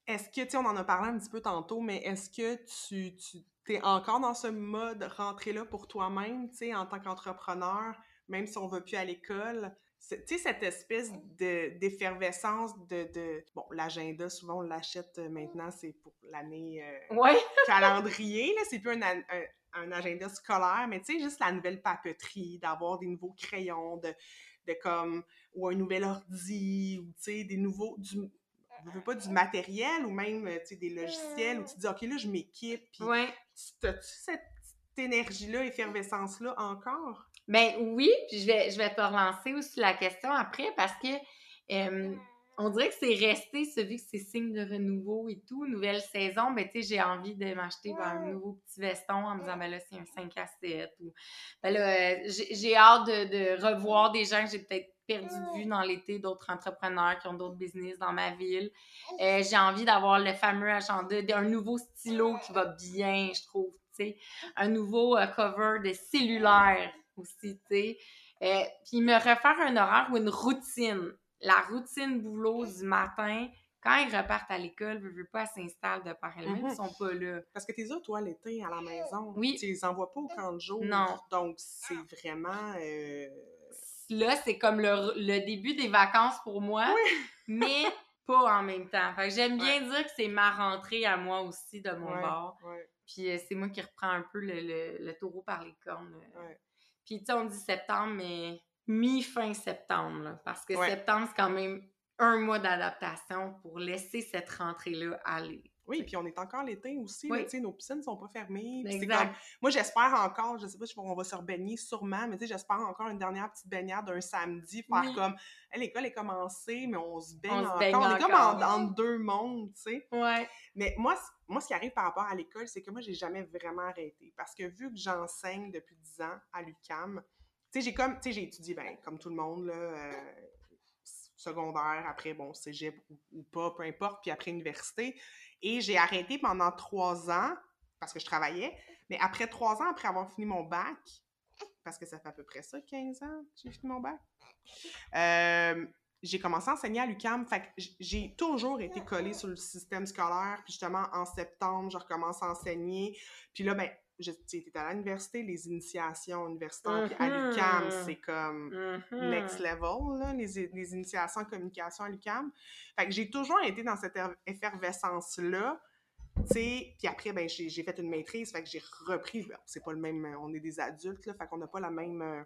est-ce que, tu sais, on en a parlé un petit peu tantôt, mais est-ce que tu, tu es encore dans ce mode rentrée-là pour toi-même, tu sais, en tant qu'entrepreneur, même si on va plus à l'école? Tu sais, cette espèce de- d'effervescence de, de... Bon, l'agenda, souvent, on l'achète euh, maintenant, c'est pour l'année euh, Ouais. (laughs) calendrier, là, c'est plus un, un, un agenda scolaire, mais tu sais, juste la nouvelle papeterie, d'avoir des nouveaux crayons, de, de comme, ou un nouvel ordi, ou tu sais, des nouveaux, du, je veux pas du matériel, ou même, euh, tu sais, des logiciels, où tu te dis, OK, là, je m'équipe, puis Ouais. tu- as-tu cette petite énergie-là, effervescence-là encore? Ben oui, puis je vais, je vais te relancer aussi la question après parce que euh, on dirait que c'est resté, vu que c'est signe de renouveau et tout, nouvelle saison, ben tu sais, j'ai envie de m'acheter ben, un nouveau petit veston en me disant, ben là, c'est un 5 à 7 ou, ben là, j'ai hâte de, de revoir des gens que j'ai peut-être perdu de vue dans l'été, d'autres entrepreneurs qui ont d'autres business dans ma ville. Euh, j'ai envie d'avoir le fameux agenda, d'un nouveau stylo qui va bien, je trouve, tu sais, un nouveau euh, cover de cellulaire aussi, tu sais. Euh, puis me refaire un horaire ou une routine. La routine boulot du matin, quand ils repartent à l'école, veux, veux pas, elles s'installent de par elles-mêmes, Mhm. ils sont pas là. Parce que t'es là, toi, l'été, à la maison. Oui. Tu les envoies pas au camp de jour. Non. Donc, c'est vraiment... euh, Là, c'est comme le, le début des vacances pour moi, (laughs) mais pas en même temps. Fait que j'aime bien dire que c'est ma rentrée à moi aussi de mon ouais, bord. ouais. Puis euh, c'est moi qui reprends un peu le, le- le taureau par les cornes. euh. Puis tu sais, on dit septembre, mais mi-fin septembre, là, parce que Ouais. septembre, c'est quand même un mois d'adaptation pour laisser cette rentrée-là aller. Oui, puis on est encore l'été aussi. Oui. tu sais, nos piscines sont pas fermées. comme- Moi, j'espère encore, je sais pas si on va se rebaigner sûrement, mais tu sais, j'espère encore une dernière petite baignade un samedi, faire Oui. comme, Hey, l'école est commencée, mais on se baigne On encore. baigne on est comme en, entre deux mondes, tu sais. Ouais. Mais moi, moi, ce qui arrive par rapport à l'école, c'est que moi, j'ai jamais vraiment arrêté. Parce que vu que j'enseigne depuis 10 ans à l'UCAM, tu sais, j'ai comme, tu sais, j'ai étudié, ben, comme tout le monde, là, euh, secondaire, après, bon, cégep ou, ou pas, peu importe, puis après université. Et j'ai arrêté pendant trois ans, parce que je travaillais, mais après trois ans, après avoir fini mon bac, parce que ça fait à peu près ça, 15 ans que j'ai fini mon bac, euh, j'ai commencé à enseigner à l'UCAM. Fait j'ai toujours été collée sur le système scolaire. Puis justement, en septembre, je recommence à enseigner. Puis là, ben, j'étais à l'université, les initiations universitaires. Puis à l'UCAM, Mhm. c'est comme Mhm. next level, là, les, les initiations en communication à l'UCAM. Fait que j'ai toujours été dans cette er- effervescence-là. tu sais, puis après, ben, j'ai fait une maîtrise, fait que j'ai repris, c'est pas le même, on est des adultes, là, fait qu'on n'a pas la même, euh,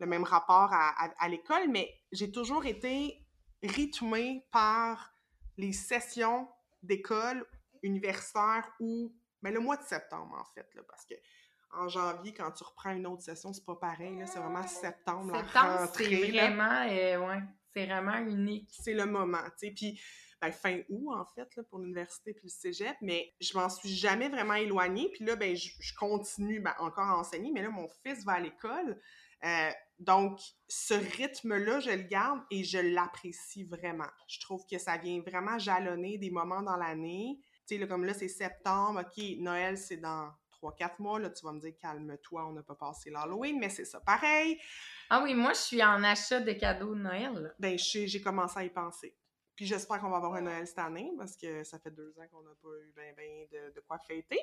le même rapport à, à- à l'école, mais j'ai toujours été rythmée par les sessions d'école universitaire ou, ben, le mois de septembre, en fait, là, parce que en janvier, quand tu reprends une autre session, c'est pas pareil, là, c'est vraiment septembre, la Septembre, rentrée, c'est vraiment, euh, ouais, c'est vraiment unique. c'est le moment, tu sais. Puis, ben, fin août, en fait, là, pour l'université puis le cégep, mais je m'en suis jamais vraiment éloignée. Puis là, ben, je, je continue ben, encore à enseigner, mais là, mon fils va à l'école. Euh, donc, ce rythme-là, je le garde et je l'apprécie vraiment. Je trouve que ça vient vraiment jalonner des moments dans l'année. Tu sais, là, comme là, c'est septembre, OK, Noël, c'est dans 3-4 mois. Là, tu vas me dire, calme-toi, on n'a pas passé l'Halloween, mais c'est ça pareil. Ah oui, moi, je suis en achat de cadeaux de Noël. ben, j'ai commencé à y penser. Puis j'espère qu'on va avoir un Noël cette année parce que ça fait deux ans qu'on n'a pas eu ben, ben de, de quoi fêter.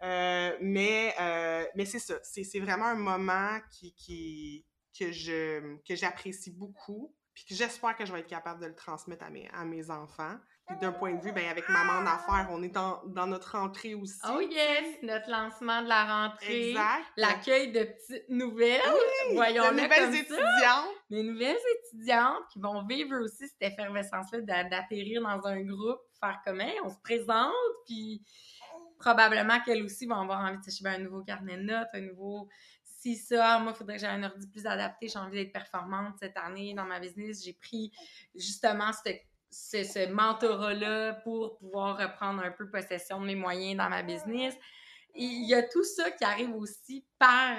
Euh, mais euh, mais c'est ça. C'est c'est vraiment un moment qui, qui, que je que j'apprécie beaucoup. Puis que j'espère que je vais être capable de le transmettre à mes, à mes enfants. Puis d'un point de vue, ben, avec maman en affaires, on est dans, dans notre rentrée aussi. Oh yes, notre lancement de la rentrée. Exact. L'accueil de petites nouvelles. de Voyons-le nouvelles comme ça. étudiantes. Les nouvelles étudiantes qui vont vivre aussi cette effervescence-là d'a- d'atterrir dans un groupe, faire comme Hey, on se présente, puis probablement qu'elles aussi vont avoir envie de s'acheter ben, un nouveau carnet de notes, un nouveau si ça, moi, il faudrait que j'ai un ordi plus adapté, j'ai envie d'être performante cette année dans ma business. J'ai pris justement ce, ce, ce mentorat-là pour pouvoir reprendre un peu possession de mes moyens dans ma business. Il y a tout ça qui arrive aussi par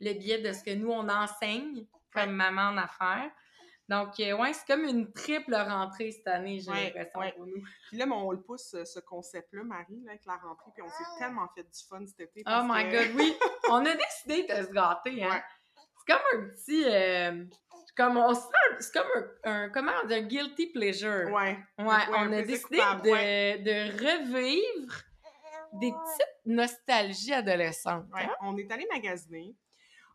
le biais de ce que nous, on enseigne comme maman en affaires. Donc, euh, ouais, c'est comme une triple rentrée cette année, j'ai Ouais, l'impression ouais. pour nous. Puis là, on le pousse, ce- ce concept-là, Marie, là, avec la rentrée. Puis on s'est tellement fait du fun cet été. Oh my que- God, oui! (laughs) On a décidé de se gâter, hein? C'est comme un petit... euh, comme on se sent un- C'est comme un, un- Comment on dit? Un guilty pleasure. Ouais. Ouais, on a décidé coupable, de, ouais. de revivre des petites nostalgies adolescentes. Ouais, hein? on est allé magasiner.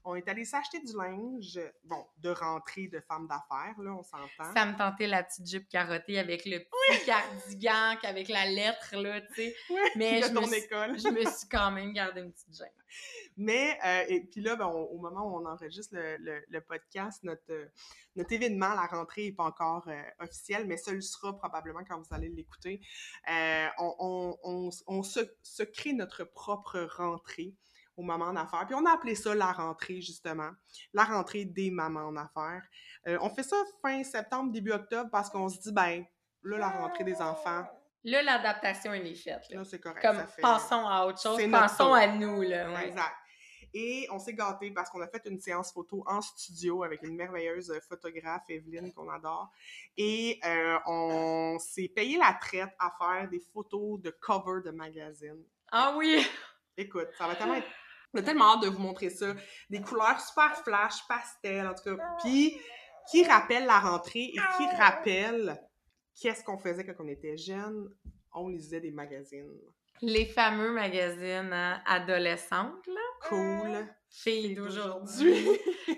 On est allé s'acheter du linge, bon, de rentrée de femme d'affaires, là, on s'entend. Ça me tentait la petite jupe carottée avec le petit cardigan, avec la lettre, là, tu sais. (laughs) Mais de je me, ton suis, école. je me suis quand même gardé une petite gêne. Mais, euh, et puis là, ben, on- au moment où on enregistre le, le- le podcast, notre, euh, notre événement, la rentrée n'est pas encore euh, officiel, mais ça le sera probablement quand vous allez l'écouter. Euh, on on- on- on se, se crée notre propre rentrée au moment en affaires. Puis on a appelé ça la rentrée, justement. La rentrée des mamans en affaires. Euh, on fait ça fin septembre, début octobre, parce qu'on se dit, ben, là, la rentrée des enfants, Là, l'adaptation, elle est faite. là. là, c'est correct. Comme, ça fait- passons à autre chose, pensons à nous, là. ouais. Exact. Et on s'est gâtés parce qu'on a fait une séance photo en studio avec une merveilleuse photographe, Evelyne, qu'on adore. Et euh, on s'est payé la traite à faire des photos de cover de magazine. Ah oui! Écoute, ça va tellement être... On a tellement hâte de vous montrer ça. Des couleurs super flash, pastel, en tout cas. Puis, qui rappelle la rentrée et qui rappelle qu'est-ce qu'on faisait quand on était jeune? On lisait des magazines. Les fameux magazines hein, adolescentes, là. Cool. Filles Et d'aujourd'hui.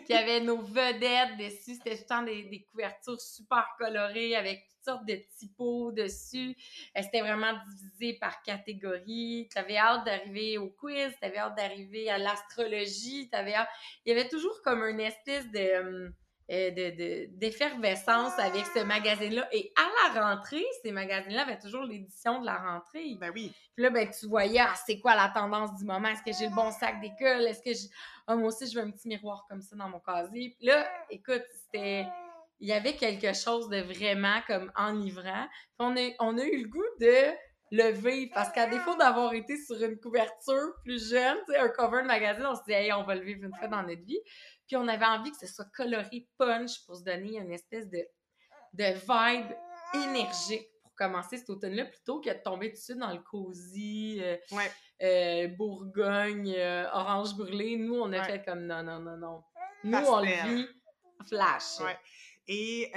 qui (laughs) avaient nos vedettes dessus. C'était tout le temps des, des couvertures super colorées avec toutes sortes de typos dessus. Euh, C'était vraiment divisé par catégorie. Tu avais hâte d'arriver au quiz, tu avais hâte d'arriver à l'astrologie, t'avais hâte... Il y avait toujours comme une espèce de... hum, euh, de- de- d'effervescence avec ce magazine-là. Et à la rentrée, ces magazines-là avaient toujours l'édition de la rentrée. Ben oui. Puis là, ben, tu voyais, ah, c'est quoi la tendance du moment? Est-ce que j'ai le bon sac d'école? Est-ce que j'ai. Ah, moi aussi, je veux un petit miroir comme ça dans mon casier? Puis là, écoute, c'était. Il y avait quelque chose de vraiment comme enivrant. Puis on a, on a eu le goût de le vivre parce qu'à défaut d'avoir été sur une couverture plus jeune, un cover de magazine, on se dit, hey, on va le vivre une fois dans notre vie. Puis on avait envie que ce soit coloré punch pour se donner une espèce de, de vibe énergique pour commencer cet automne-là plutôt que de tomber tout de suite dans le cosy, euh, Ouais. euh, Bourgogne, euh, orange brûlé. Nous, on a Ouais. fait comme non, non, non, non. Nous, on le vit flash. Ouais. Et,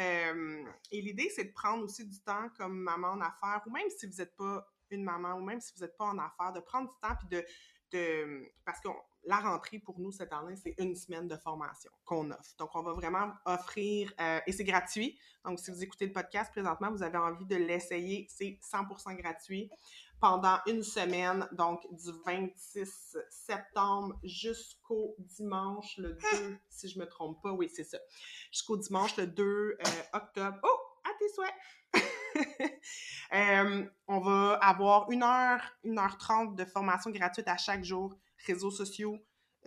et l'idée, c'est de prendre aussi du temps comme maman en affaires, ou même si vous n'êtes pas une maman, ou même si vous n'êtes pas en affaires, de prendre du temps, puis de, de... Parce que la rentrée, pour nous, cette année, c'est une semaine de formation qu'on offre. Donc, on va vraiment offrir, euh, et c'est gratuit. Donc, si vous écoutez le podcast présentement, vous avez envie de l'essayer, c'est 100% gratuit pendant une semaine, donc du 26 septembre jusqu'au dimanche le 2, (laughs) si je me trompe pas, oui, c'est ça, jusqu'au dimanche le 2 euh, octobre. Oh, à tes souhaits! (laughs) Euh, on va avoir une heure, une heure trente de formation gratuite à chaque jour, réseaux sociaux,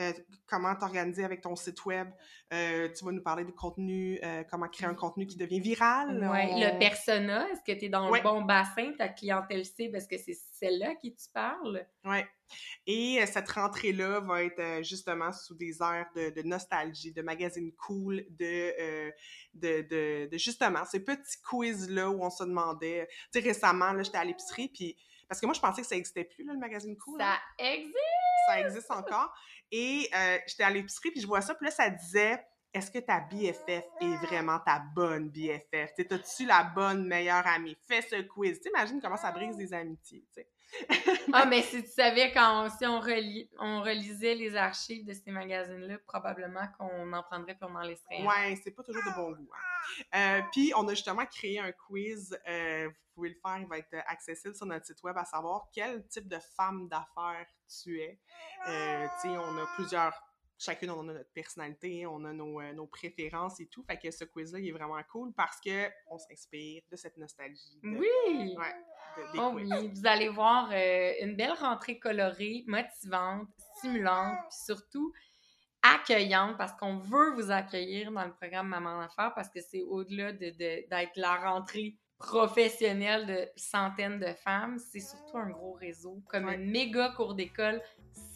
euh, comment t'organiser avec ton site web. Euh, tu vas nous parler de contenu, euh, comment créer un contenu qui devient viral. On- Le persona, est-ce que tu es dans Ouais. le bon bassin, ta clientèle cible, est-ce que c'est celle-là qui tu parles? Ouais. Et euh, cette rentrée-là va être euh, justement sous des airs de, de nostalgie, de magazine cool, de, euh, de, de, de justement ces petits quiz-là où on se demandait. Tu sais, récemment, là, j'étais à l'épicerie, puis. Parce que moi, je pensais que ça n'existait plus, là, le magazine cool. hein? Ça existe! Ça existe encore. Et euh, j'étais à l'épicerie, puis je vois ça, puis là, ça disait Est-ce que ta BFF est vraiment ta bonne BFF Tu sais, T'as-tu la bonne meilleure amie? Fais ce quiz. T'imagines comment ça brise des amitiés, tu. (laughs) Ah, mais si tu savais, quand on, si on, on relisait les archives de ces magazines-là, probablement qu'on en prendrait on en laisserait. Ouais, c'est pas toujours de bon goût. hein. Euh, puis, on a justement créé un quiz. euh, vous pouvez le faire, il va être accessible sur notre site web, à savoir quel type de femme d'affaires tu es. Euh, tu sais, on a plusieurs. Chacune, on a notre personnalité, on a nos, euh, nos préférences et tout. Fait que ce quiz-là, il est vraiment cool parce que on s'inspire de cette nostalgie. de- Oui! Ouais, de- des Oh oui, vous allez voir euh, une belle rentrée colorée, motivante, stimulante, puis surtout accueillante parce qu'on veut vous accueillir dans le programme Maman en Affaires parce que c'est au-delà de, de- d'être la rentrée professionnelle de centaines de femmes, c'est surtout un gros réseau, comme Ouais. une méga cour d'école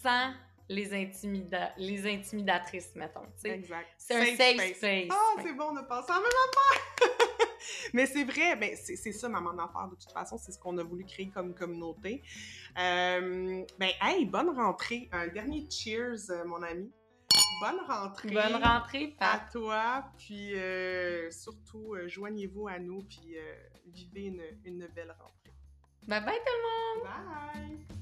sans les, intimida- les intimidatrices, mettons. tu sais. Exact. C'est un safe space. Ah, c'est bon, on a pensé à la même affaire! (laughs) Mais c'est vrai, ben, c'est ça, Maman d'affaires, de toute façon, c'est ce qu'on a voulu créer comme communauté. Euh, ben, hey, bonne rentrée. Un dernier cheers, euh, mon ami. Bonne rentrée. Bonne rentrée, à Pat. toi, puis euh, surtout, euh, joignez-vous à nous, puis vivez une, une belle rentrée. Bye bye tout le monde! Bye!